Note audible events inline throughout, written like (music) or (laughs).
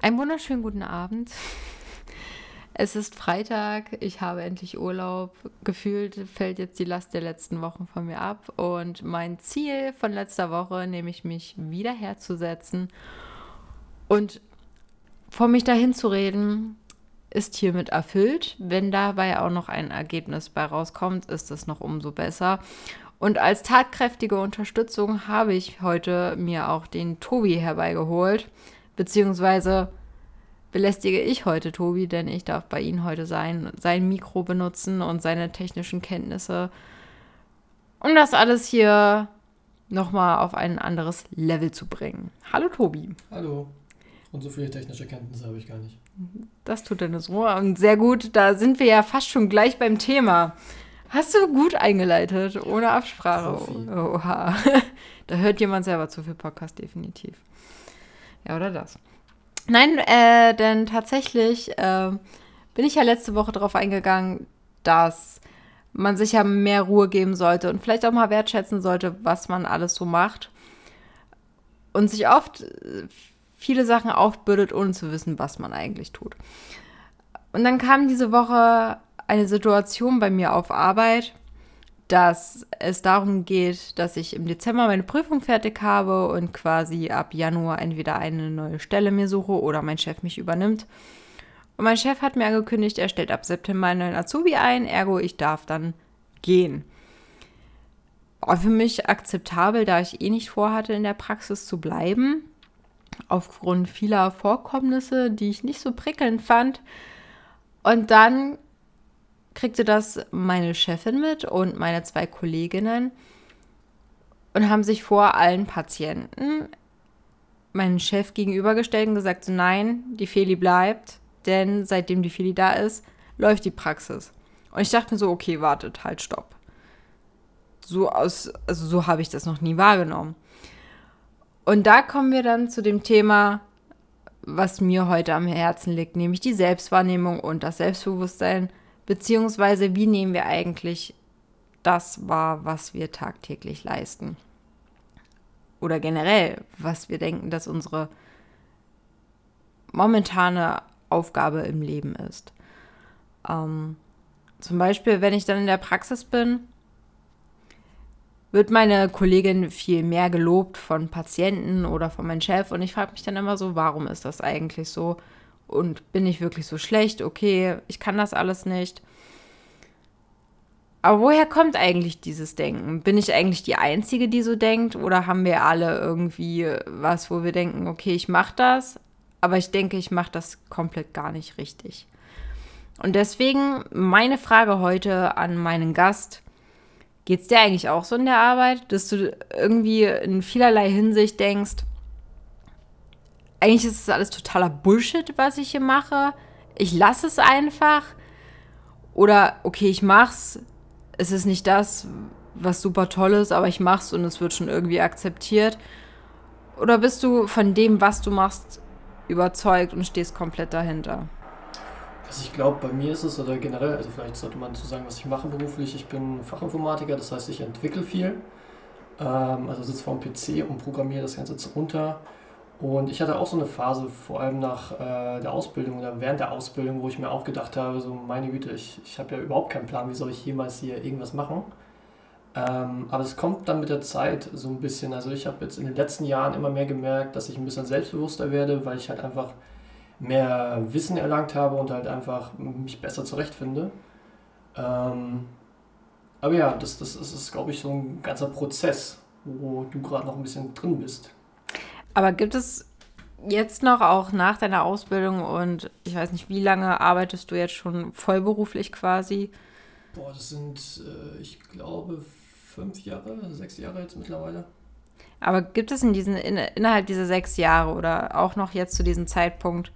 Einen wunderschönen guten Abend. Es ist Freitag, ich habe endlich Urlaub. Gefühlt fällt jetzt die Last der letzten Wochen von mir ab. Und mein Ziel von letzter Woche, nämlich mich wieder herzusetzen und vor mich dahin zu reden, ist hiermit erfüllt. Wenn dabei auch noch ein Ergebnis bei rauskommt, ist es noch umso besser. Und als tatkräftige Unterstützung habe ich heute mir auch den Tobi herbeigeholt, beziehungsweise belästige ich heute Tobi, denn ich darf bei ihm heute sein, sein Mikro benutzen und seine technischen Kenntnisse, um das alles hier nochmal auf ein anderes Level zu bringen. Hallo Tobi. Hallo. Und so viele technische Kenntnisse habe ich gar nicht. Das tut deine Ruhe. Und sehr gut, da sind wir ja fast schon gleich beim Thema. Hast du gut eingeleitet, ohne Absprache. Profi. Oha. (laughs) da hört jemand selber zu viel Podcast, definitiv. Ja, oder das. Nein, äh, denn tatsächlich äh, bin ich ja letzte Woche darauf eingegangen, dass man sich ja mehr Ruhe geben sollte und vielleicht auch mal wertschätzen sollte, was man alles so macht. Und sich oft äh, viele Sachen aufbürdet, ohne zu wissen, was man eigentlich tut. Und dann kam diese Woche eine Situation bei mir auf Arbeit, dass es darum geht, dass ich im Dezember meine Prüfung fertig habe und quasi ab Januar entweder eine neue Stelle mir suche oder mein Chef mich übernimmt. Und mein Chef hat mir angekündigt, er stellt ab September einen neuen Azubi ein, ergo ich darf dann gehen. War für mich akzeptabel, da ich eh nicht vorhatte, in der Praxis zu bleiben. Aufgrund vieler Vorkommnisse, die ich nicht so prickelnd fand. Und dann kriegte das meine Chefin mit und meine zwei Kolleginnen und haben sich vor allen Patienten meinen Chef gegenübergestellt und gesagt, so, nein, die Feli bleibt, denn seitdem die Feli da ist, läuft die Praxis. Und ich dachte mir so, okay, wartet, halt, stopp. So also so habe ich das noch nie wahrgenommen. Und da kommen wir dann zu dem Thema, was mir heute am Herzen liegt, nämlich die Selbstwahrnehmung und das Selbstbewusstsein Beziehungsweise wie nehmen wir eigentlich das wahr, was wir tagtäglich leisten? Oder generell, was wir denken, dass unsere momentane Aufgabe im Leben ist. Ähm, zum Beispiel, wenn ich dann in der Praxis bin, wird meine Kollegin viel mehr gelobt von Patienten oder von meinem Chef und ich frage mich dann immer so, warum ist das eigentlich so? Und bin ich wirklich so schlecht? Okay, ich kann das alles nicht. Aber woher kommt eigentlich dieses Denken? Bin ich eigentlich die Einzige, die so denkt? Oder haben wir alle irgendwie was, wo wir denken, okay, ich mache das, aber ich denke, ich mache das komplett gar nicht richtig? Und deswegen meine Frage heute an meinen Gast. Geht es dir eigentlich auch so in der Arbeit, dass du irgendwie in vielerlei Hinsicht denkst, eigentlich ist es alles totaler Bullshit, was ich hier mache. Ich lasse es einfach. Oder okay, ich mach's. Es ist nicht das, was super toll ist, aber ich mach's und es wird schon irgendwie akzeptiert. Oder bist du von dem, was du machst, überzeugt und stehst komplett dahinter? Also ich glaube, bei mir ist es, oder generell, also vielleicht sollte man zu sagen, was ich mache beruflich. Ich bin Fachinformatiker, das heißt, ich entwickle viel. Ähm, also sitze vor dem PC und programmiere das Ganze runter. Und ich hatte auch so eine Phase, vor allem nach äh, der Ausbildung oder während der Ausbildung, wo ich mir auch gedacht habe, so meine Güte, ich, ich habe ja überhaupt keinen Plan, wie soll ich jemals hier irgendwas machen. Ähm, aber es kommt dann mit der Zeit so ein bisschen, also ich habe jetzt in den letzten Jahren immer mehr gemerkt, dass ich ein bisschen selbstbewusster werde, weil ich halt einfach mehr Wissen erlangt habe und halt einfach mich besser zurechtfinde. Ähm, aber ja, das, das, das ist, glaube ich, so ein ganzer Prozess, wo du gerade noch ein bisschen drin bist. Aber gibt es jetzt noch auch nach deiner Ausbildung und ich weiß nicht, wie lange arbeitest du jetzt schon vollberuflich quasi? Boah, das sind, äh, ich glaube, fünf Jahre, sechs Jahre jetzt mittlerweile. Aber gibt es in diesen, in, innerhalb dieser sechs Jahre oder auch noch jetzt zu diesem Zeitpunkt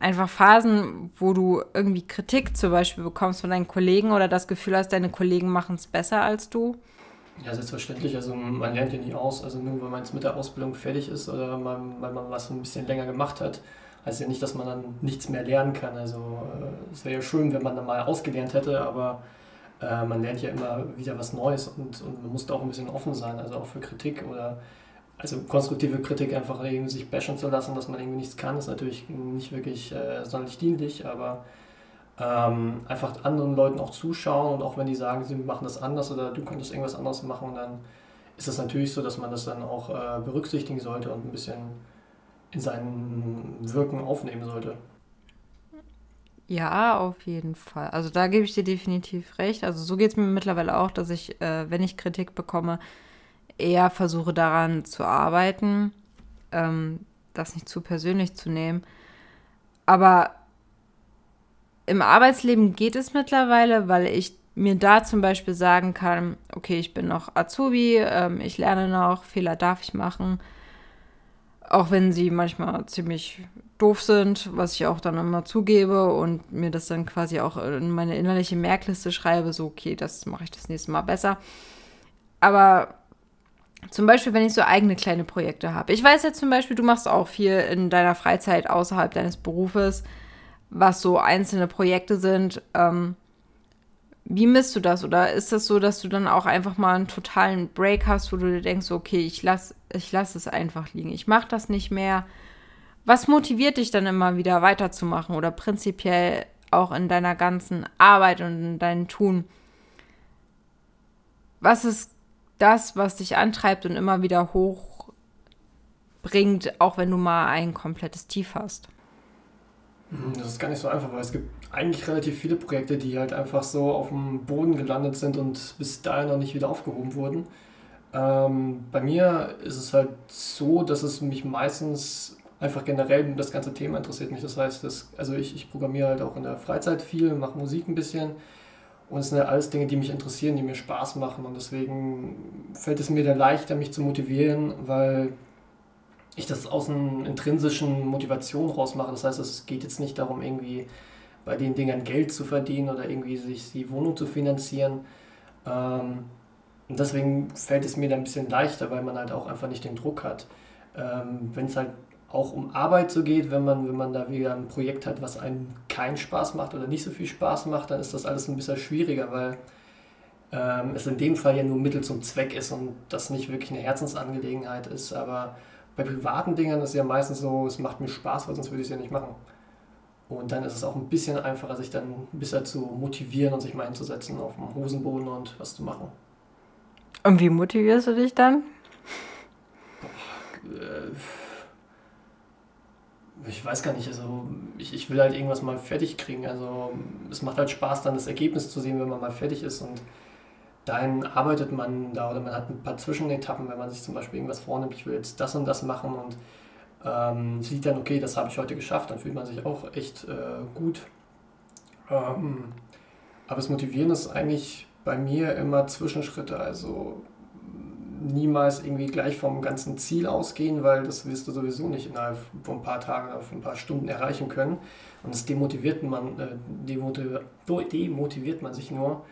einfach Phasen, wo du irgendwie Kritik zum Beispiel bekommst von deinen Kollegen oder das Gefühl hast, deine Kollegen machen es besser als du? Ja, selbstverständlich. Also man lernt ja nie aus. Also nur weil man jetzt mit der Ausbildung fertig ist oder man, weil man was ein bisschen länger gemacht hat, heißt ja nicht, dass man dann nichts mehr lernen kann. Also äh, es wäre ja schön, wenn man dann mal ausgelernt hätte, aber äh, man lernt ja immer wieder was Neues und, und man muss da auch ein bisschen offen sein, also auch für Kritik oder also konstruktive Kritik einfach irgendwie sich bashen zu lassen, dass man irgendwie nichts kann, ist natürlich nicht wirklich äh, sonderlich dienlich, aber ähm, einfach anderen Leuten auch zuschauen und auch wenn die sagen, sie machen das anders oder du könntest irgendwas anderes machen, dann ist es natürlich so, dass man das dann auch äh, berücksichtigen sollte und ein bisschen in seinen Wirken aufnehmen sollte. Ja, auf jeden Fall. Also da gebe ich dir definitiv recht. Also so geht es mir mittlerweile auch, dass ich, äh, wenn ich Kritik bekomme, eher versuche daran zu arbeiten, ähm, das nicht zu persönlich zu nehmen. Aber im Arbeitsleben geht es mittlerweile, weil ich mir da zum Beispiel sagen kann, okay, ich bin noch Azubi, ähm, ich lerne noch, Fehler darf ich machen. Auch wenn sie manchmal ziemlich doof sind, was ich auch dann immer zugebe und mir das dann quasi auch in meine innerliche Merkliste schreibe, so, okay, das mache ich das nächste Mal besser. Aber zum Beispiel, wenn ich so eigene kleine Projekte habe. Ich weiß ja zum Beispiel, du machst auch viel in deiner Freizeit außerhalb deines Berufes, was so einzelne Projekte sind. Ähm, wie misst du das? Oder ist das so, dass du dann auch einfach mal einen totalen Break hast, wo du dir denkst, okay, ich lasse ich lass es einfach liegen, ich mache das nicht mehr. Was motiviert dich dann immer wieder weiterzumachen oder prinzipiell auch in deiner ganzen Arbeit und in deinem Tun? Was ist das, was dich antreibt und immer wieder hochbringt, auch wenn du mal ein komplettes Tief hast? Hm, das ist gar nicht so einfach, weil es gibt eigentlich relativ viele Projekte, die halt einfach so auf dem Boden gelandet sind und bis dahin noch nicht wieder aufgehoben wurden. Ähm, bei mir ist es halt so, dass es mich meistens einfach generell das ganze Thema interessiert mich. Das heißt, dass, also ich, ich programmiere halt auch in der Freizeit viel, mache Musik ein bisschen und es sind ja alles Dinge, die mich interessieren, die mir Spaß machen und deswegen fällt es mir dann leichter, mich zu motivieren, weil ich das aus einer intrinsischen Motivation rausmache. Das heißt, es geht jetzt nicht darum, irgendwie bei den Dingern Geld zu verdienen oder irgendwie sich die Wohnung zu finanzieren. Ähm, und deswegen fällt es mir dann ein bisschen leichter, weil man halt auch einfach nicht den Druck hat. Ähm, wenn es halt auch um Arbeit so geht, wenn man, wenn man da wieder ein Projekt hat, was einem keinen Spaß macht oder nicht so viel Spaß macht, dann ist das alles ein bisschen schwieriger, weil ähm, es in dem Fall ja nur Mittel zum Zweck ist und das nicht wirklich eine Herzensangelegenheit ist. Aber bei privaten Dingen ist es ja meistens so, es macht mir Spaß, weil sonst würde ich es ja nicht machen. Und dann ist es auch ein bisschen einfacher, sich dann ein bisschen zu motivieren und sich mal hinzusetzen auf dem Hosenboden und was zu machen. Und wie motivierst du dich dann? Äh, ich weiß gar nicht, also ich, ich will halt irgendwas mal fertig kriegen. Also es macht halt Spaß, dann das Ergebnis zu sehen, wenn man mal fertig ist. Und dahin arbeitet man da oder man hat ein paar Zwischenetappen, wenn man sich zum Beispiel irgendwas vornimmt, ich will jetzt das und das machen und ähm, sieht dann, okay, das habe ich heute geschafft, dann fühlt man sich auch echt äh, gut. Ähm, aber das Motivieren ist eigentlich bei mir immer Zwischenschritte, also niemals irgendwie gleich vom ganzen Ziel ausgehen, weil das wirst du sowieso nicht innerhalb von ein paar Tagen oder von ein paar Stunden erreichen können. Und das demotiviert man, äh, demotiviert man sich nur,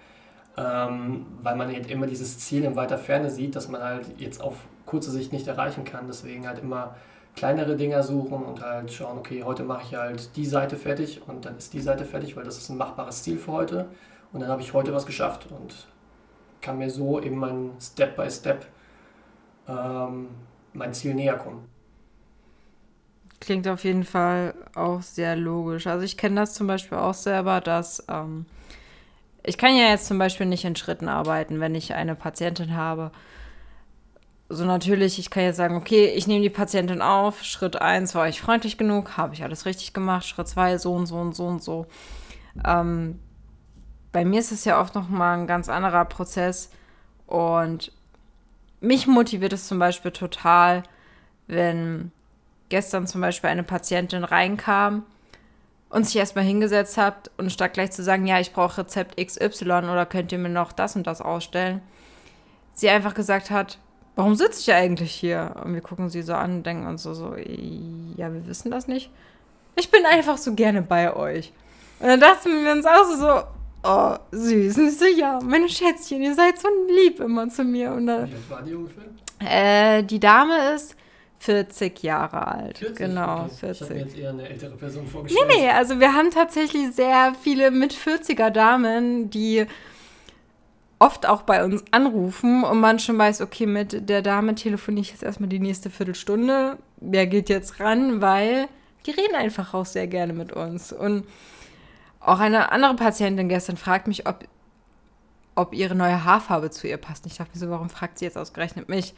ähm, weil man halt immer dieses Ziel in weiter Ferne sieht, dass man halt jetzt auf kurze Sicht nicht erreichen kann. Deswegen halt immer kleinere Dinger suchen und halt schauen, okay, heute mache ich halt die Seite fertig und dann ist die Seite fertig, weil das ist ein machbares Ziel für heute. Und dann habe ich heute was geschafft und kann mir so eben mein Step by Step ähm, mein Ziel näher kommen. Klingt auf jeden Fall auch sehr logisch. Also ich kenne das zum Beispiel auch selber, dass ähm, ich kann ja jetzt zum Beispiel nicht in Schritten arbeiten, wenn ich eine Patientin habe so natürlich, ich kann jetzt sagen, okay, ich nehme die Patientin auf. Schritt 1 war ich freundlich genug, habe ich alles richtig gemacht. Schritt 2 so und so und so und so. Ähm, bei mir ist es ja oft noch mal ein ganz anderer Prozess und mich motiviert es zum Beispiel total, wenn gestern zum Beispiel eine Patientin reinkam und sich erstmal hingesetzt hat und statt gleich zu sagen, ja, ich brauche Rezept XY oder könnt ihr mir noch das und das ausstellen, sie einfach gesagt hat, warum sitze ich eigentlich hier? Und wir gucken sie so an und denken uns so, so, ja, wir wissen das nicht. Ich bin einfach so gerne bei euch. Und dann dachten wir uns auch so, oh, süß. Und ich so, ja, meine Schätzchen, ihr seid so lieb immer zu mir. Und dann, Wie alt war die ungefähr? Äh, die Dame ist 40 Jahre alt. 40? Genau, okay. 40. Ich habe mir jetzt eher eine ältere Person vorgestellt. Nee, nee, also wir haben tatsächlich sehr viele mit 40er Damen, die oft auch bei uns anrufen und man schon weiß, okay, mit der Dame telefoniere ich jetzt erstmal die nächste Viertelstunde. Wer geht jetzt ran? Weil die reden einfach auch sehr gerne mit uns. Und auch eine andere Patientin gestern fragt mich, ob, ob ihre neue Haarfarbe zu ihr passt. Ich dachte mir so, warum fragt sie jetzt ausgerechnet mich?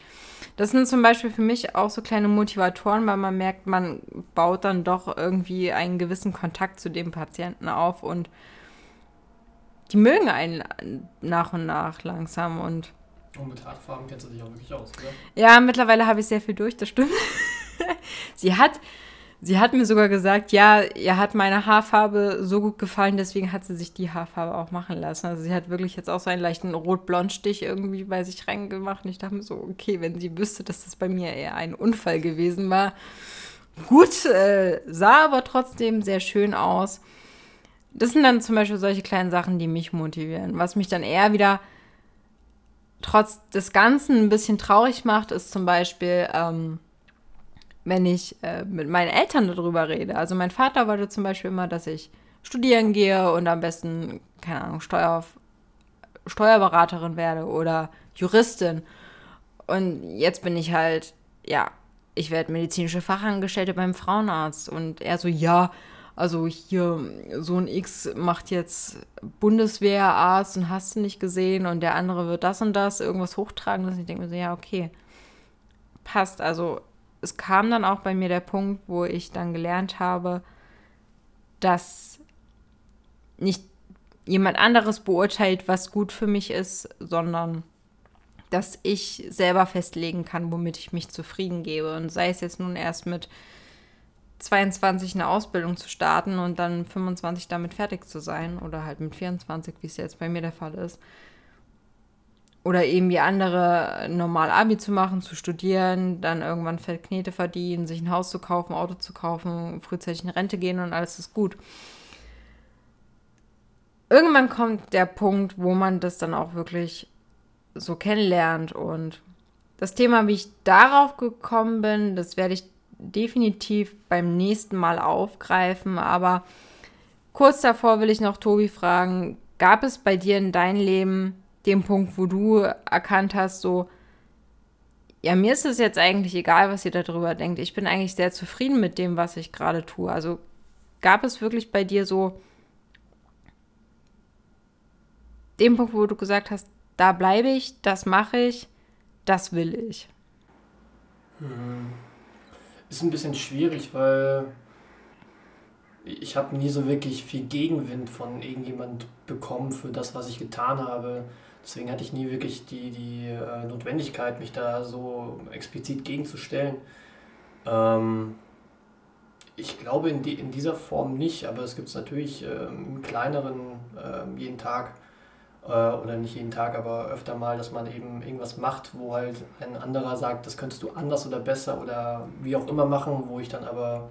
Das sind zum Beispiel für mich auch so kleine Motivatoren, weil man merkt, man baut dann doch irgendwie einen gewissen Kontakt zu dem Patienten auf und die mögen einen nach und nach langsam und. Und mit Haarfarben kennst du dich auch wirklich aus, oder? Ja, mittlerweile habe ich sehr viel durch, das stimmt. (laughs) sie hat, sie hat mir sogar gesagt, ja, ihr hat meine Haarfarbe so gut gefallen, deswegen hat sie sich die Haarfarbe auch machen lassen. Also sie hat wirklich jetzt auch so einen leichten Rot-Blond-Stich irgendwie bei sich reingemacht. Und ich dachte mir so, okay, wenn sie wüsste, dass das bei mir eher ein Unfall gewesen war. Gut, äh, sah aber trotzdem sehr schön aus das sind dann zum Beispiel solche kleinen Sachen, die mich motivieren. Was mich dann eher wieder trotz des Ganzen ein bisschen traurig macht, ist zum Beispiel, ähm, wenn ich äh, mit meinen Eltern darüber rede. Also mein Vater wollte zum Beispiel immer, dass ich studieren gehe und am besten, keine Ahnung, Steuer, Steuerberaterin werde oder Juristin. Und jetzt bin ich halt, ja, ich werde medizinische Fachangestellte beim Frauenarzt. Und er so, ja, also hier, so ein X macht jetzt Bundeswehrarzt und hast du nicht gesehen und der andere wird das und das, irgendwas hochtragen. Und ich denke mir so, ja, okay, passt. Also es kam dann auch bei mir der Punkt, wo ich dann gelernt habe, dass nicht jemand anderes beurteilt, was gut für mich ist, sondern dass ich selber festlegen kann, womit ich mich zufrieden gebe. Und sei es jetzt nun erst mit 22 eine Ausbildung zu starten und dann 25 damit fertig zu sein oder halt mit 24, wie es jetzt bei mir der Fall ist. Oder eben wie andere normal Abi zu machen, zu studieren, dann irgendwann Feldknete verdienen, sich ein Haus zu kaufen, Auto zu kaufen, frühzeitig in Rente gehen und alles ist gut. Irgendwann kommt der Punkt, wo man das dann auch wirklich so kennenlernt und das Thema, wie ich darauf gekommen bin, das werde ich definitiv beim nächsten Mal aufgreifen. Aber kurz davor will ich noch Tobi fragen, gab es bei dir in deinem Leben den Punkt, wo du erkannt hast, so, ja, mir ist es jetzt eigentlich egal, was ihr darüber denkt. Ich bin eigentlich sehr zufrieden mit dem, was ich gerade tue. Also gab es wirklich bei dir so den Punkt, wo du gesagt hast, da bleibe ich, das mache ich, das will ich? Hm ist ein bisschen schwierig, weil ich habe nie so wirklich viel Gegenwind von irgendjemand bekommen für das, was ich getan habe. Deswegen hatte ich nie wirklich die, die äh, Notwendigkeit, mich da so explizit gegenzustellen. Ähm, ich glaube in, die, in dieser Form nicht, aber es gibt es natürlich ähm, im kleineren äh, jeden Tag äh, oder nicht jeden Tag, aber öfter mal, dass man eben irgendwas macht, wo halt ein anderer sagt, das könntest du anders oder besser oder wie auch immer machen, wo ich dann aber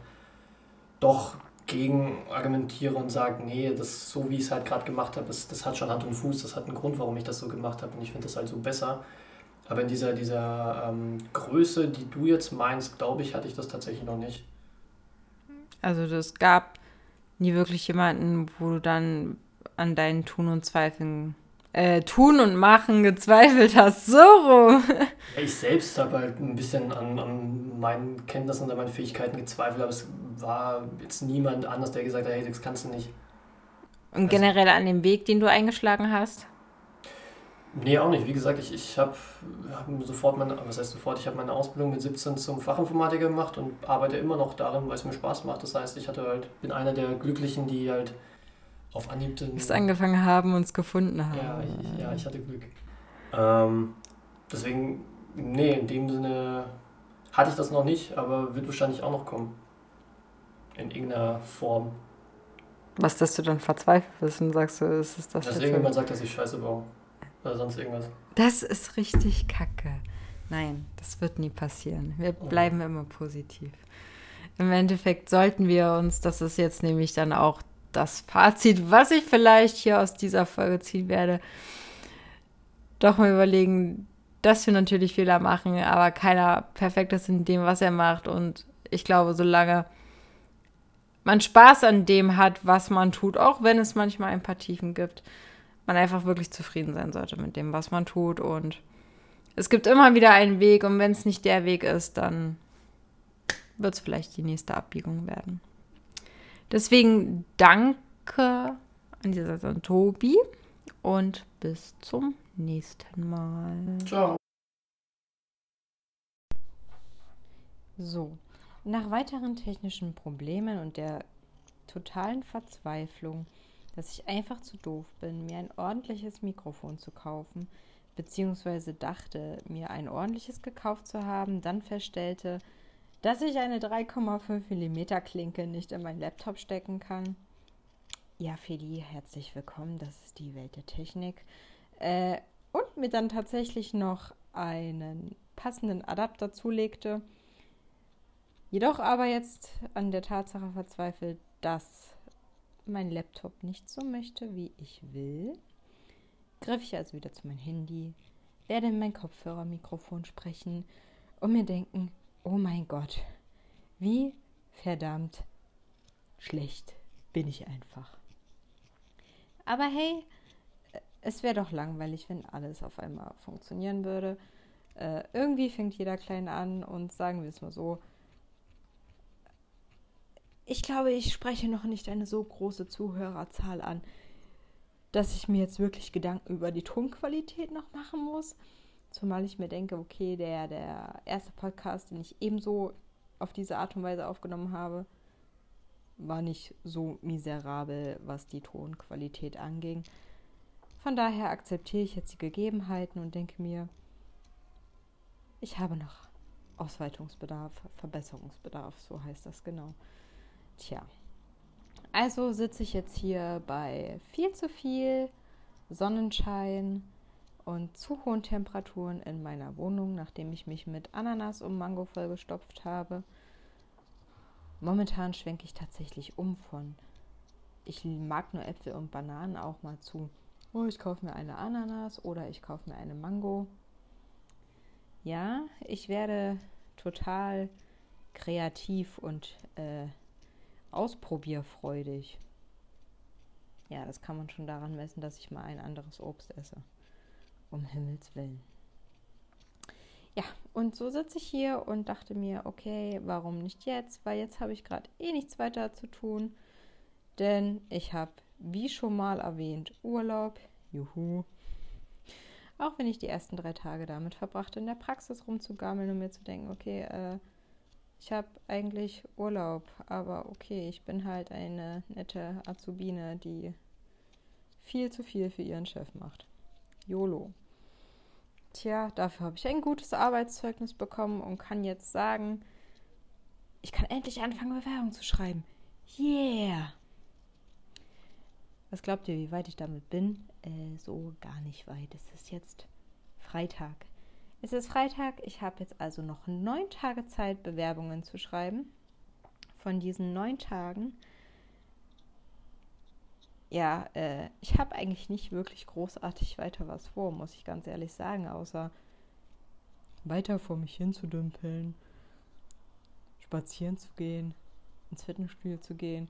doch gegen argumentiere und sage, nee, das so wie ich es halt gerade gemacht habe, das, das hat schon Hand und Fuß, das hat einen Grund, warum ich das so gemacht habe und ich finde das halt so besser. Aber in dieser, dieser ähm, Größe, die du jetzt meinst, glaube ich, hatte ich das tatsächlich noch nicht. Also es gab nie wirklich jemanden, wo du dann an deinen Tun und Zweifeln äh, Tun und Machen gezweifelt hast. So rum. Ich selbst habe halt ein bisschen an, an meinen Kenntnissen und an meinen Fähigkeiten gezweifelt, aber es war jetzt niemand anders, der gesagt hat, hey, das kannst du nicht. Und also, generell an dem Weg, den du eingeschlagen hast? Nee, auch nicht. Wie gesagt, ich, ich habe hab sofort meine, was heißt sofort, ich habe meine Ausbildung mit 17 zum Fachinformatiker gemacht und arbeite immer noch darin, weil es mir Spaß macht. Das heißt, ich hatte halt, bin einer der Glücklichen, die halt auf Anhieb den. Bis angefangen haben und es gefunden haben. Ja, ich, ja, ich hatte Glück. Ähm, deswegen, nee, in dem Sinne hatte ich das noch nicht, aber wird wahrscheinlich auch noch kommen. In irgendeiner Form. Was, dass du dann verzweifelt bist und sagst, du, ist es das? Dass irgendjemand sagt, dass ich Scheiße baue. Oder sonst irgendwas. Das ist richtig kacke. Nein, das wird nie passieren. Wir oh. bleiben immer positiv. Im Endeffekt sollten wir uns, das ist jetzt nämlich dann auch das Fazit, was ich vielleicht hier aus dieser Folge ziehen werde, doch mal überlegen, dass wir natürlich Fehler machen, aber keiner perfekt ist in dem, was er macht. Und ich glaube, solange man Spaß an dem hat, was man tut, auch wenn es manchmal ein paar Tiefen gibt, man einfach wirklich zufrieden sein sollte mit dem, was man tut. Und es gibt immer wieder einen Weg und wenn es nicht der Weg ist, dann wird es vielleicht die nächste Abbiegung werden. Deswegen danke an dieser Seite an Tobi und bis zum nächsten Mal. Ciao. So, nach weiteren technischen Problemen und der totalen Verzweiflung, dass ich einfach zu doof bin, mir ein ordentliches Mikrofon zu kaufen, beziehungsweise dachte, mir ein ordentliches gekauft zu haben, dann feststellte, dass ich eine 3,5 mm Klinke nicht in meinen Laptop stecken kann. Ja, Feli, herzlich willkommen, das ist die Welt der Technik. Äh, und mir dann tatsächlich noch einen passenden Adapter zulegte Jedoch aber jetzt an der Tatsache verzweifelt, dass mein Laptop nicht so möchte, wie ich will, griff ich also wieder zu meinem Handy, werde in mein Kopfhörermikrofon sprechen und mir denken, oh mein Gott, wie verdammt schlecht bin ich einfach. Aber hey, es wäre doch langweilig, wenn alles auf einmal funktionieren würde. Äh, irgendwie fängt jeder klein an und sagen wir es mal so, ich glaube, ich spreche noch nicht eine so große Zuhörerzahl an, dass ich mir jetzt wirklich Gedanken über die Tonqualität noch machen muss. Zumal ich mir denke, okay, der, der erste Podcast, den ich ebenso auf diese Art und Weise aufgenommen habe, war nicht so miserabel, was die Tonqualität anging. Von daher akzeptiere ich jetzt die Gegebenheiten und denke mir, ich habe noch Ausweitungsbedarf, Verbesserungsbedarf, so heißt das genau. Tja, also sitze ich jetzt hier bei viel zu viel Sonnenschein und zu hohen Temperaturen in meiner Wohnung, nachdem ich mich mit Ananas und Mango vollgestopft habe. Momentan schwenke ich tatsächlich um von ich mag nur Äpfel und Bananen auch mal zu. Oh, ich kaufe mir eine Ananas oder ich kaufe mir eine Mango. Ja, ich werde total kreativ und äh, ausprobierfreudig. Ja, das kann man schon daran messen, dass ich mal ein anderes Obst esse. Um Himmels Willen. Ja, und so sitze ich hier und dachte mir, okay, warum nicht jetzt? Weil jetzt habe ich gerade eh nichts weiter zu tun. Denn ich habe, wie schon mal erwähnt, Urlaub. Juhu. Auch wenn ich die ersten drei Tage damit verbrachte, in der Praxis rumzugammeln und mir zu denken, okay, äh, ich habe eigentlich Urlaub, aber okay, ich bin halt eine nette Azubine, die viel zu viel für ihren Chef macht. YOLO. Tja, dafür habe ich ein gutes Arbeitszeugnis bekommen und kann jetzt sagen, ich kann endlich anfangen, Bewerbung zu schreiben. Yeah! Was glaubt ihr, wie weit ich damit bin? Äh, so gar nicht weit. Es ist jetzt Freitag. Es ist Freitag, ich habe jetzt also noch neun Tage Zeit, Bewerbungen zu schreiben. Von diesen neun Tagen, ja, äh, ich habe eigentlich nicht wirklich großartig weiter was vor, muss ich ganz ehrlich sagen, außer weiter vor mich hinzudümpeln, spazieren zu gehen, ins Fitnessstudio zu gehen,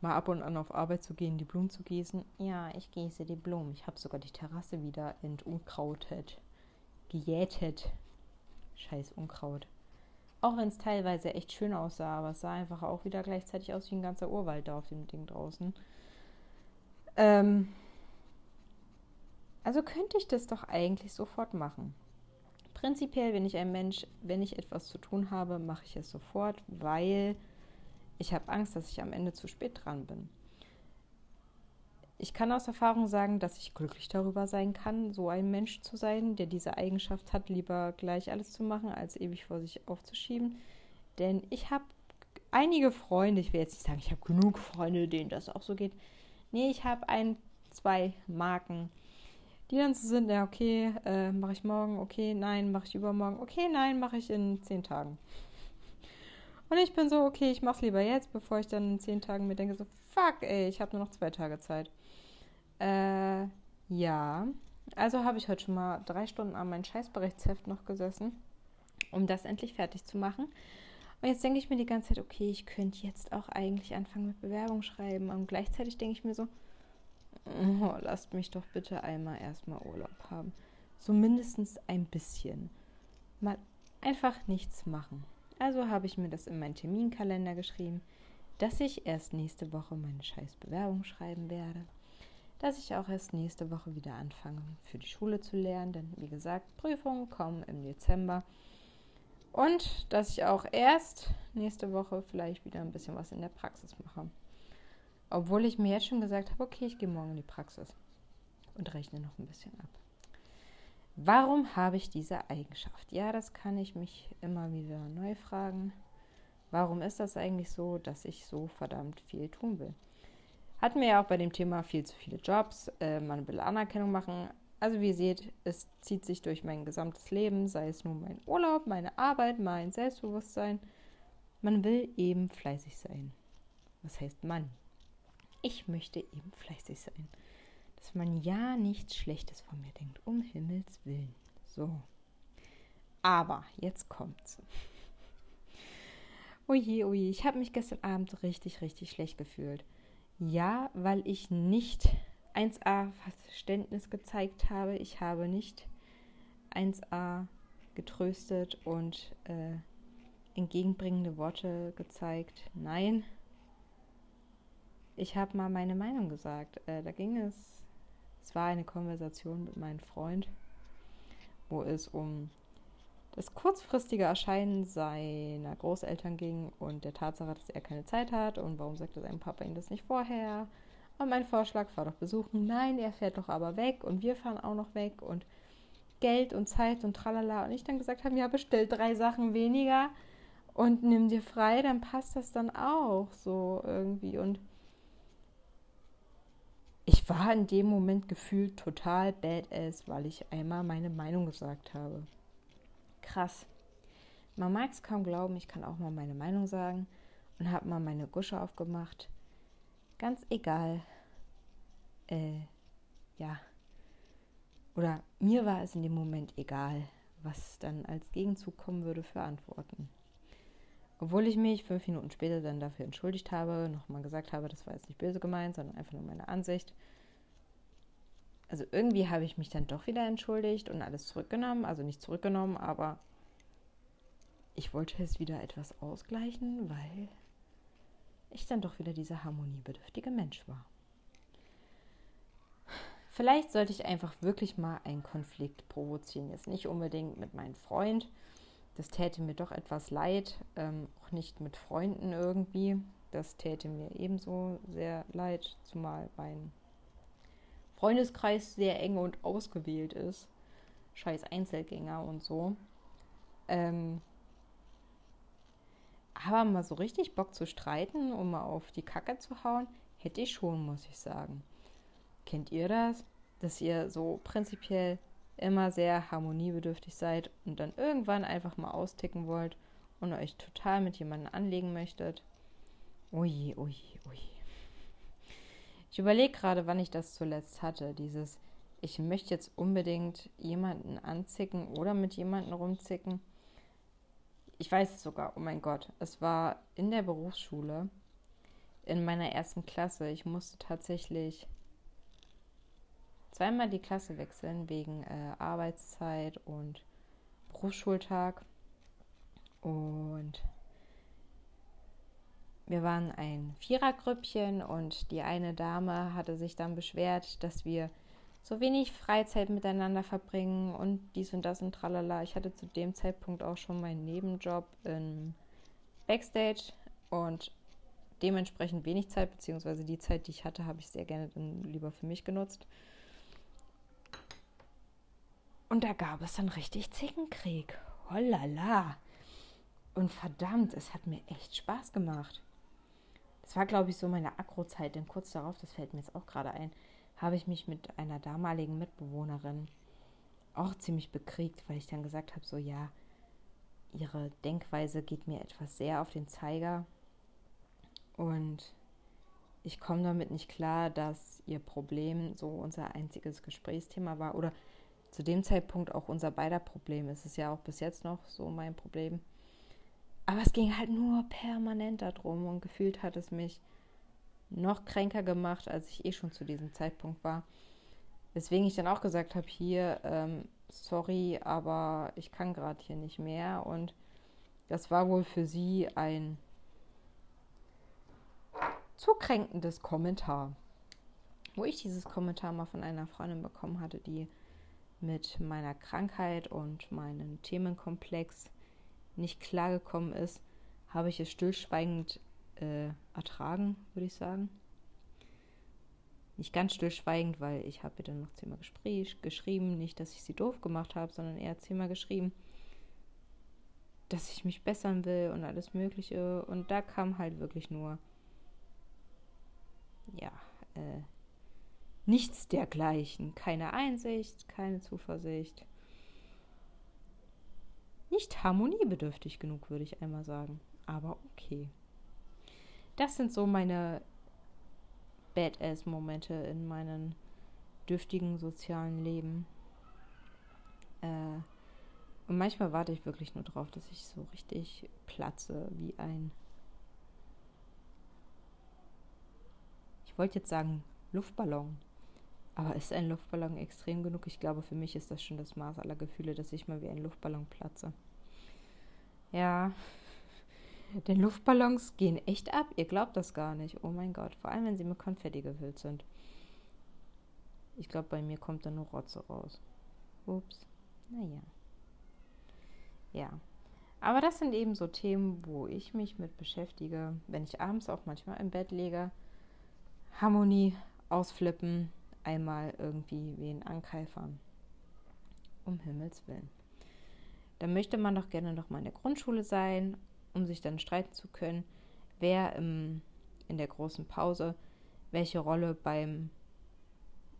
mal ab und an auf Arbeit zu gehen, die Blumen zu gießen. Ja, ich gieße die Blumen. Ich habe sogar die Terrasse wieder entunkrautet gejätet. Scheiß Unkraut. Auch wenn es teilweise echt schön aussah, aber es sah einfach auch wieder gleichzeitig aus wie ein ganzer Urwald da auf dem Ding draußen. Ähm also könnte ich das doch eigentlich sofort machen. Prinzipiell bin ich ein Mensch, wenn ich etwas zu tun habe, mache ich es sofort, weil ich habe Angst, dass ich am Ende zu spät dran bin. Ich kann aus Erfahrung sagen, dass ich glücklich darüber sein kann, so ein Mensch zu sein, der diese Eigenschaft hat, lieber gleich alles zu machen, als ewig vor sich aufzuschieben. Denn ich habe einige Freunde, ich will jetzt nicht sagen, ich habe genug Freunde, denen das auch so geht. Nee, ich habe ein, zwei Marken, die dann so sind, ja, okay, äh, mache ich morgen, okay, nein, mache ich übermorgen, okay, nein, mache ich in zehn Tagen. Und ich bin so, okay, ich mache es lieber jetzt, bevor ich dann in zehn Tagen mir denke, so, fuck, ey, ich habe nur noch zwei Tage Zeit. Äh, ja. Also habe ich heute schon mal drei Stunden an meinem Scheißberichtsheft noch gesessen, um das endlich fertig zu machen. Und jetzt denke ich mir die ganze Zeit, okay, ich könnte jetzt auch eigentlich anfangen mit Bewerbung schreiben. Und gleichzeitig denke ich mir so, oh, lasst mich doch bitte einmal erstmal Urlaub haben. So mindestens ein bisschen. Mal einfach nichts machen. Also habe ich mir das in meinen Terminkalender geschrieben, dass ich erst nächste Woche meine scheiß Bewerbung schreiben werde. Dass ich auch erst nächste Woche wieder anfange, für die Schule zu lernen, denn wie gesagt, Prüfungen kommen im Dezember. Und dass ich auch erst nächste Woche vielleicht wieder ein bisschen was in der Praxis mache. Obwohl ich mir jetzt schon gesagt habe, okay, ich gehe morgen in die Praxis und rechne noch ein bisschen ab. Warum habe ich diese Eigenschaft? Ja, das kann ich mich immer wieder neu fragen. Warum ist das eigentlich so, dass ich so verdammt viel tun will? Hatten wir ja auch bei dem Thema viel zu viele Jobs. Äh, man will Anerkennung machen. Also wie ihr seht, es zieht sich durch mein gesamtes Leben, sei es nun mein Urlaub, meine Arbeit, mein Selbstbewusstsein. Man will eben fleißig sein. Was heißt man? Ich möchte eben fleißig sein. Dass man ja nichts Schlechtes von mir denkt. Um Himmels Willen. So. Aber jetzt kommt's. (laughs) Oje, oje, ich habe mich gestern Abend richtig, richtig schlecht gefühlt. Ja, weil ich nicht 1a Verständnis gezeigt habe. Ich habe nicht 1a getröstet und äh, entgegenbringende Worte gezeigt. Nein, ich habe mal meine Meinung gesagt. Äh, da ging es, es war eine Konversation mit meinem Freund, wo es um das kurzfristige Erscheinen seiner Großeltern ging und der Tatsache, dass er keine Zeit hat und warum sagte sein Papa ihm das nicht vorher. Und mein Vorschlag war doch besuchen. Nein, er fährt doch aber weg und wir fahren auch noch weg und Geld und Zeit und tralala. Und ich dann gesagt habe, ja, bestell drei Sachen weniger und nimm dir frei, dann passt das dann auch so irgendwie. Und ich war in dem Moment gefühlt total badass, weil ich einmal meine Meinung gesagt habe. Krass. Man mag es kaum glauben, ich kann auch mal meine Meinung sagen und habe mal meine Gusche aufgemacht. Ganz egal. Äh, ja. Oder mir war es in dem Moment egal, was dann als Gegenzug kommen würde für Antworten. Obwohl ich mich fünf Minuten später dann dafür entschuldigt habe, nochmal gesagt habe, das war jetzt nicht böse gemeint, sondern einfach nur meine Ansicht. Also irgendwie habe ich mich dann doch wieder entschuldigt und alles zurückgenommen. Also nicht zurückgenommen, aber ich wollte es wieder etwas ausgleichen, weil ich dann doch wieder dieser harmoniebedürftige Mensch war. Vielleicht sollte ich einfach wirklich mal einen Konflikt provozieren. Jetzt nicht unbedingt mit meinem Freund. Das täte mir doch etwas leid. Ähm, auch nicht mit Freunden irgendwie. Das täte mir ebenso sehr leid, zumal mein Freundeskreis sehr eng und ausgewählt ist. Scheiß Einzelgänger und so. Ähm, aber mal so richtig Bock zu streiten, um mal auf die Kacke zu hauen, hätte ich schon, muss ich sagen. Kennt ihr das? Dass ihr so prinzipiell immer sehr harmoniebedürftig seid und dann irgendwann einfach mal austicken wollt und euch total mit jemandem anlegen möchtet? Oje, oje, oje. Ich überlege gerade, wann ich das zuletzt hatte. Dieses, ich möchte jetzt unbedingt jemanden anzicken oder mit jemandem rumzicken. Ich weiß es sogar, oh mein Gott. Es war in der Berufsschule, in meiner ersten Klasse. Ich musste tatsächlich zweimal die Klasse wechseln wegen äh, Arbeitszeit und Berufsschultag. Und wir waren ein Vierergrüppchen und die eine Dame hatte sich dann beschwert, dass wir so wenig Freizeit miteinander verbringen und dies und das und tralala. Ich hatte zu dem Zeitpunkt auch schon meinen Nebenjob im Backstage und dementsprechend wenig Zeit, beziehungsweise die Zeit, die ich hatte, habe ich sehr gerne dann lieber für mich genutzt. Und da gab es dann richtig Zickenkrieg. Hollala. Und verdammt, es hat mir echt Spaß gemacht. Das war, glaube ich, so meine Akrozeit, denn kurz darauf, das fällt mir jetzt auch gerade ein, habe ich mich mit einer damaligen Mitbewohnerin auch ziemlich bekriegt, weil ich dann gesagt habe, so ja, ihre Denkweise geht mir etwas sehr auf den Zeiger und ich komme damit nicht klar, dass ihr Problem so unser einziges Gesprächsthema war oder zu dem Zeitpunkt auch unser beider Problem. Es ist ja auch bis jetzt noch so mein Problem. Aber es ging halt nur permanent darum und gefühlt hat es mich noch kränker gemacht, als ich eh schon zu diesem Zeitpunkt war. Weswegen ich dann auch gesagt habe, hier, ähm, sorry, aber ich kann gerade hier nicht mehr. Und das war wohl für sie ein zu kränkendes Kommentar. Wo ich dieses Kommentar mal von einer Freundin bekommen hatte, die mit meiner Krankheit und meinem Themenkomplex nicht klargekommen ist, habe ich es stillschweigend äh, ertragen, würde ich sagen. Nicht ganz stillschweigend, weil ich habe ihr dann noch zehnmal geschrieben, nicht, dass ich sie doof gemacht habe, sondern eher zehnmal geschrieben, dass ich mich bessern will und alles Mögliche. Und da kam halt wirklich nur, ja, äh, nichts dergleichen. Keine Einsicht, keine Zuversicht. Nicht harmoniebedürftig genug, würde ich einmal sagen. Aber okay. Das sind so meine Badass-Momente in meinem dürftigen sozialen Leben. Äh, und manchmal warte ich wirklich nur drauf, dass ich so richtig platze wie ein. Ich wollte jetzt sagen Luftballon. Aber ist ein Luftballon extrem genug? Ich glaube, für mich ist das schon das Maß aller Gefühle, dass ich mal wie ein Luftballon platze. Ja, denn Luftballons gehen echt ab. Ihr glaubt das gar nicht. Oh mein Gott. Vor allem, wenn sie mit Konfetti gefüllt sind. Ich glaube, bei mir kommt da nur Rotze raus. Ups. Naja. Ja. Aber das sind eben so Themen, wo ich mich mit beschäftige, wenn ich abends auch manchmal im Bett lege. Harmonie ausflippen, einmal irgendwie wen ankeifern. Um Himmels Willen. Dann möchte man doch gerne noch mal in der Grundschule sein um sich dann streiten zu können, wer im, in der großen Pause welche Rolle beim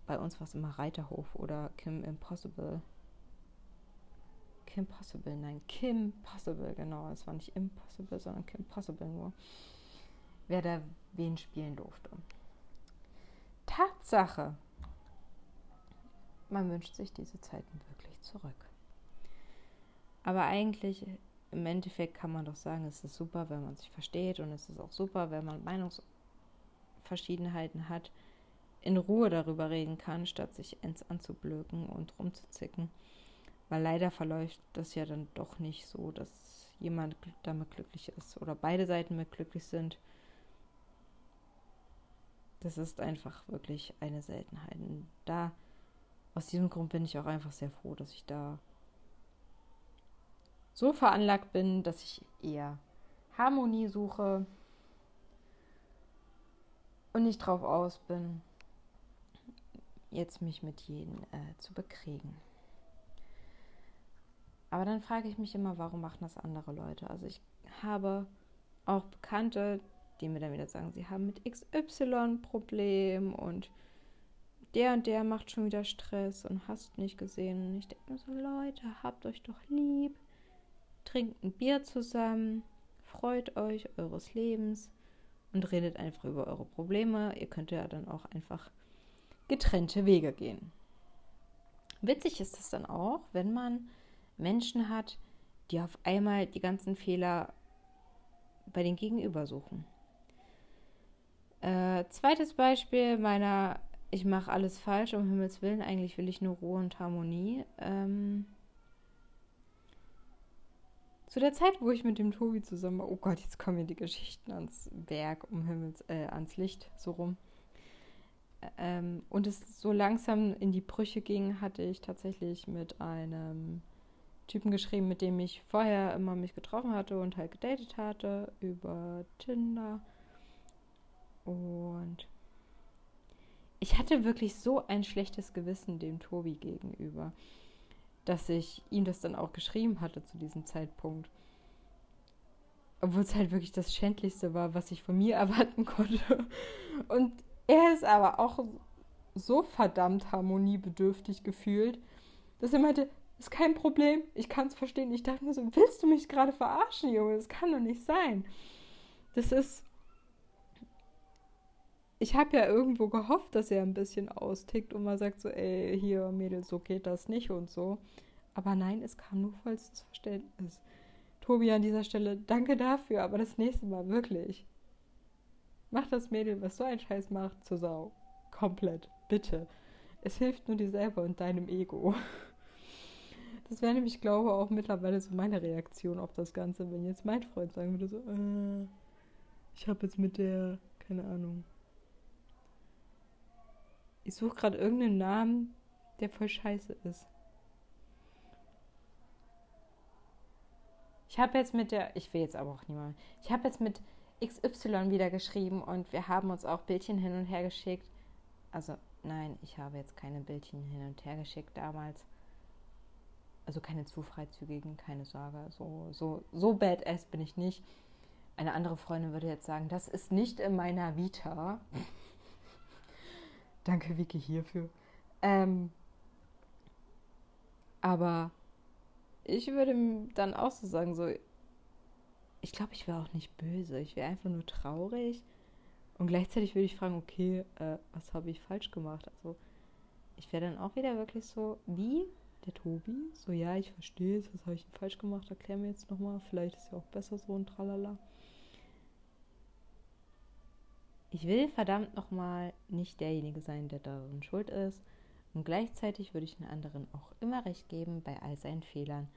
bei uns war es immer Reiterhof oder Kim Impossible. Kim Possible, nein, Kim Possible, genau. Es war nicht Impossible, sondern Kim Possible nur. Wer da wen spielen durfte. Tatsache. Man wünscht sich diese Zeiten wirklich zurück. Aber eigentlich im Endeffekt kann man doch sagen, es ist super, wenn man sich versteht und es ist auch super, wenn man Meinungsverschiedenheiten hat, in Ruhe darüber reden kann, statt sich ins anzublöken und rumzuzicken. Weil leider verläuft das ja dann doch nicht so, dass jemand damit glücklich ist oder beide Seiten mit glücklich sind. Das ist einfach wirklich eine Seltenheit. Und da, aus diesem Grund bin ich auch einfach sehr froh, dass ich da so veranlagt bin, dass ich eher Harmonie suche und nicht drauf aus bin, jetzt mich mit jedem äh, zu bekriegen. Aber dann frage ich mich immer, warum machen das andere Leute? Also ich habe auch Bekannte, die mir dann wieder sagen, sie haben mit XY Problem und der und der macht schon wieder Stress und hast nicht gesehen. Und ich denke mir so, Leute, habt euch doch lieb trinkt ein Bier zusammen, freut euch eures Lebens und redet einfach über eure Probleme. Ihr könnt ja dann auch einfach getrennte Wege gehen. Witzig ist es dann auch, wenn man Menschen hat, die auf einmal die ganzen Fehler bei den Gegenüber suchen. Äh, zweites Beispiel meiner Ich mache alles falsch, um Himmels Willen, eigentlich will ich nur Ruhe und Harmonie. Ähm, zu der Zeit, wo ich mit dem Tobi zusammen war, oh Gott, jetzt kommen mir die Geschichten ans Werk, um Himmels, äh, ans Licht, so rum. Ähm, und es so langsam in die Brüche ging, hatte ich tatsächlich mit einem Typen geschrieben, mit dem ich vorher immer mich getroffen hatte und halt gedatet hatte über Tinder. Und ich hatte wirklich so ein schlechtes Gewissen dem Tobi gegenüber dass ich ihm das dann auch geschrieben hatte zu diesem Zeitpunkt. Obwohl es halt wirklich das Schändlichste war, was ich von mir (laughs) erwarten konnte. Und er ist aber auch so verdammt harmoniebedürftig gefühlt, dass er meinte, ist kein Problem, ich kann es verstehen. Ich dachte mir so, willst du mich gerade verarschen, Junge? Das kann doch nicht sein. Das ist ich habe ja irgendwo gehofft, dass er ein bisschen austickt und mal sagt so, ey, hier, Mädel, so geht das nicht und so. Aber nein, es kam nur vollstes Verständnis. Tobi, an dieser Stelle, danke dafür, aber das nächste Mal wirklich. Mach das Mädel, was so ein Scheiß macht, zur Sau. Komplett. Bitte. Es hilft nur dir selber und deinem Ego. (laughs) Das wäre nämlich, glaube ich, auch mittlerweile so meine Reaktion auf das Ganze, wenn jetzt mein Freund sagen würde, so, äh, ich habe jetzt mit der, keine Ahnung. Ich suche gerade irgendeinen Namen, der voll scheiße ist. Ich habe jetzt mit der, ich will jetzt aber auch niemand, ich habe jetzt mit XY wieder geschrieben und wir haben uns auch Bildchen hin und her geschickt. Also nein, ich habe jetzt keine Bildchen hin und her geschickt damals. Also keine zu freizügigen, keine Sorge. So, so, so badass bin ich nicht. Eine andere Freundin würde jetzt sagen, das ist nicht in meiner Vita. Danke, Vicky, hierfür. Ähm, aber ich würde dann auch so sagen, so, ich glaube, ich wäre auch nicht böse. Ich wäre einfach nur traurig. Und gleichzeitig würde ich fragen, okay, äh, was habe ich falsch gemacht? Also, ich wäre dann auch wieder wirklich so, wie der Tobi? So, ja, ich verstehe es, was habe ich denn falsch gemacht? Erklär mir jetzt nochmal. Vielleicht ist ja auch besser so ein Tralala. Ich will verdammt nochmal nicht derjenige sein, der darin schuld ist. Und gleichzeitig würde ich den anderen auch immer recht geben bei all seinen Fehlern,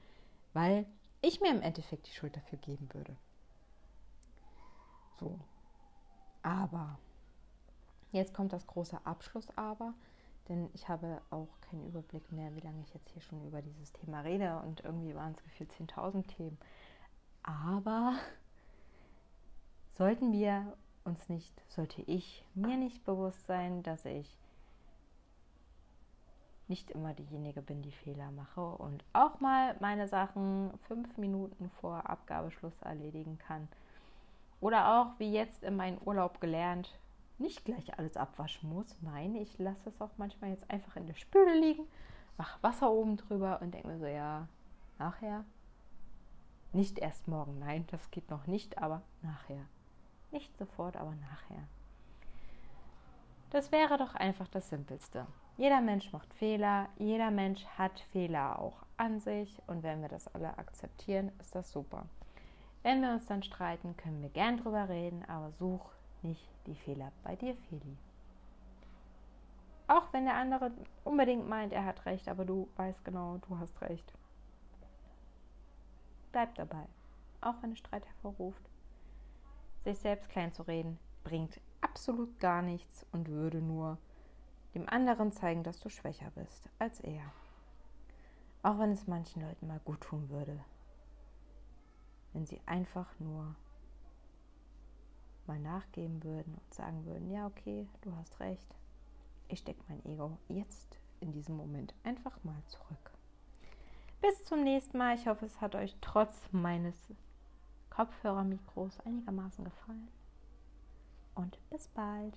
weil ich mir im Endeffekt die Schuld dafür geben würde. So. Aber, jetzt kommt das große Abschluss-Aber, denn ich habe auch keinen Überblick mehr, wie lange ich jetzt hier schon über dieses Thema rede und irgendwie waren es gefühlt 10.000 Themen. Aber sollten wir uns nicht, sollte ich mir nicht bewusst sein, dass ich nicht immer diejenige bin, die Fehler mache und auch mal meine Sachen fünf Minuten vor Abgabeschluss erledigen kann. Oder auch, wie jetzt in meinem Urlaub gelernt, nicht gleich alles abwaschen muss. Nein, ich lasse es auch manchmal jetzt einfach in der Spüle liegen, mache Wasser oben drüber und denke mir so, ja, nachher. Nicht erst morgen, nein, das geht noch nicht, aber nachher. Nicht sofort, aber nachher. Das wäre doch einfach das Simpelste. Jeder Mensch macht Fehler, jeder Mensch hat Fehler auch an sich und wenn wir das alle akzeptieren, ist das super. Wenn wir uns dann streiten, können wir gern drüber reden, aber such nicht die Fehler bei dir, Feli. Auch wenn der andere unbedingt meint, er hat recht, aber du weißt genau, du hast recht. Bleib dabei, auch wenn es Streit hervorruft. Sich selbst klein zu reden, bringt absolut gar nichts und würde nur dem anderen zeigen, dass du schwächer bist als er. Auch wenn es manchen Leuten mal gut tun würde, wenn sie einfach nur mal nachgeben würden und sagen würden, ja, okay, du hast recht, ich stecke mein Ego jetzt in diesem Moment einfach mal zurück. Bis zum nächsten Mal. Ich hoffe, es hat euch trotz meines Kopfhörermikros einigermaßen gefallen. Und bis bald.